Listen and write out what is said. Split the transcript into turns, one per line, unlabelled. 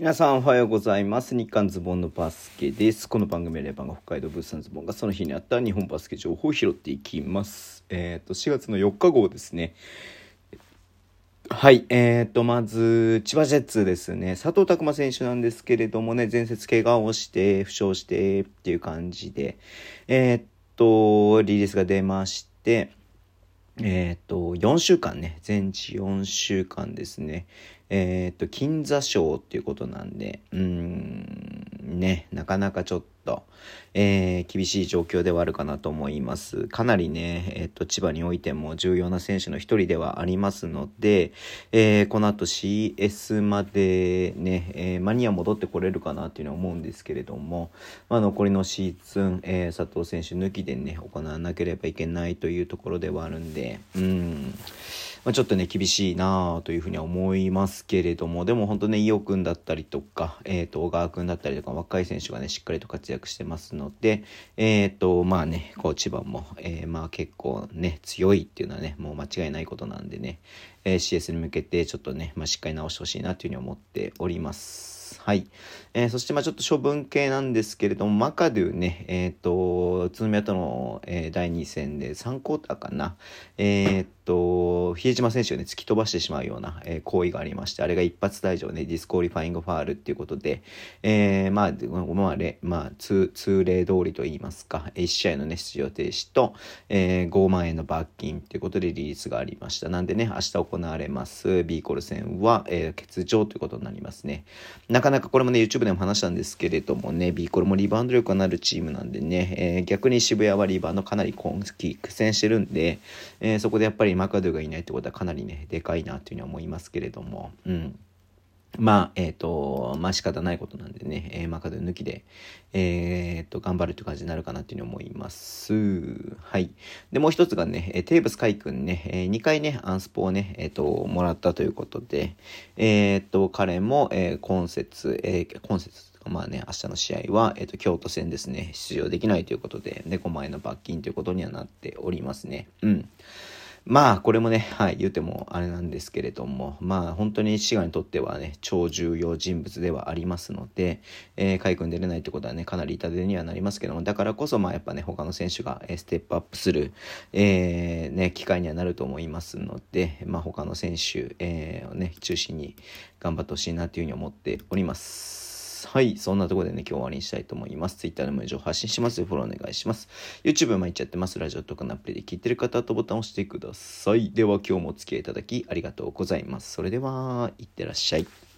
皆さんおはようございます。日刊ズボンのバスケです。この番組はレバンが北海道ブースのズボンがその日にあった日本バスケ情報を拾っていきます。えっ、と、4月の4日号ですね。はい、えー、と、まず、千葉ジェッツですね。佐藤拓磨選手なんですけれどもね、前節怪我をして、負傷してっていう感じで、えー、っと、リリースが出まして、えー、っと、4週間ね、全治4週間ですね。えー、っと、金座賞っていうことなんで、うん、ね、なかなかちょっと、えー厳しい状況ではあるかなと思います。かなりね、えっと、千葉においても重要な選手の一人ではありますので、えーこの後 CS までね、え間には戻ってこれるかなっていうのは思うんですけれども、まあ、残りのシーズン、えー佐藤選手抜きでね、行わなければいけないというところではあるんで、うん、まあ、ちょっとね、厳しいなあというふうには思いますけれども、でも本当ね、伊尾くんだったりとか、えっ、と、小川くんだったりとか、若い選手がね、しっかりと活躍してますので、えっ、と、まあね、こう、千葉も、えーまあ結構ね、強いっていうのはね、もう間違いないことなんでね、えー CS に向けてちょっとね、まあしっかり直してほしいなというふうに思っております。はい。えーそしてまあちょっと処分系なんですけれども、マカドゥね、えっ、と、宇都宮との、えー第2戦で3クォーターかな。えっ、と、比江島選手をね、突き飛ばしてしまうような、えー行為がありまして、あれが一発退場ね、ディスクォリファイングファールっていうことで、えーまあ、まあ、まあ、通、通例通りと言いますか、1試合のね、出場停止と、えー5万円の罰金ということでリリースがありました。なんでね、明日行われます B コル戦は、えー欠場ということになりますね。なかなかこれもね、YouTube でも話したんですけれどもね、B コルもリバウンド力がなるチームなんでね、えー逆に渋谷はリバウンドかなり今季苦戦してるんで、えーそこでやっぱりマカドゥがいないってことはかなりね、でかいなというふうに思いますけれども、うん。まあ、えっ、と、まあ仕方ないことなんでね、えー、マカド抜きで、えっ、と、頑張るという感じになるかなっていうふうに思います。はい。で、もう一つがね、えーテーブス海君ね、え2回ね、アンスポをね、えっ、と、もらったということで、えっ、と、彼も、えー今節、えー今節まあね、明日の試合は、えっ、と、京都戦ですね、出場できないということで、ね、5万円の罰金ということにはなっておりますね。うん。まあ、これもね、はい、言うてもあれなんですけれども、まあ、本当に滋賀にとってはね、超重要人物ではありますので、えー、海君出れないってことはね、かなり痛手にはなりますけども、だからこそ、まあ、やっぱね、他の選手がえーステップアップする、えーね、機会にはなると思いますので、まあ、他の選手、えーをね、中心に頑張ってほしいなというふうに思っております。はい。そんなところでね、今日終わりにしたいと思います。Twitter でも情報発信します。フォローお願いします。YouTube も行っちゃってます。ラジオとかのアプリで聞いてる方とボタンを押してください。では今日もお付き合いいただきありがとうございます。それでは、いってらっしゃい。